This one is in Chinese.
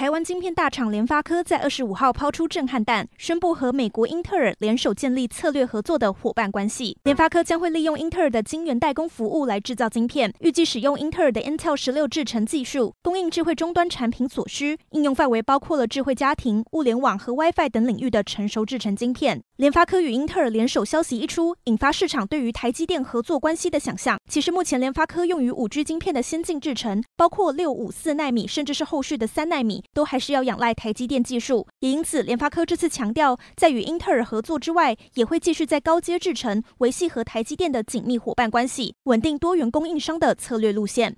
台湾晶片大厂联发科在二十五号抛出震撼弹，宣布和美国英特尔联手建立策略合作的伙伴关系。联发科将会利用英特尔的晶圆代工服务来制造晶片，预计使用英特尔的 Intel 十六制程技术，供应智慧终端产品所需，应用范围包括了智慧家庭、物联网和 WiFi 等领域的成熟制程晶片。联发科与英特尔联手消息一出，引发市场对于台积电合作关系的想象。其实目前联发科用于五 G 晶片的先进制程，包括六五四纳米，甚至是后续的三纳米。都还是要仰赖台积电技术，也因此联发科这次强调，在与英特尔合作之外，也会继续在高阶制程维系和台积电的紧密伙伴关系，稳定多元供应商的策略路线。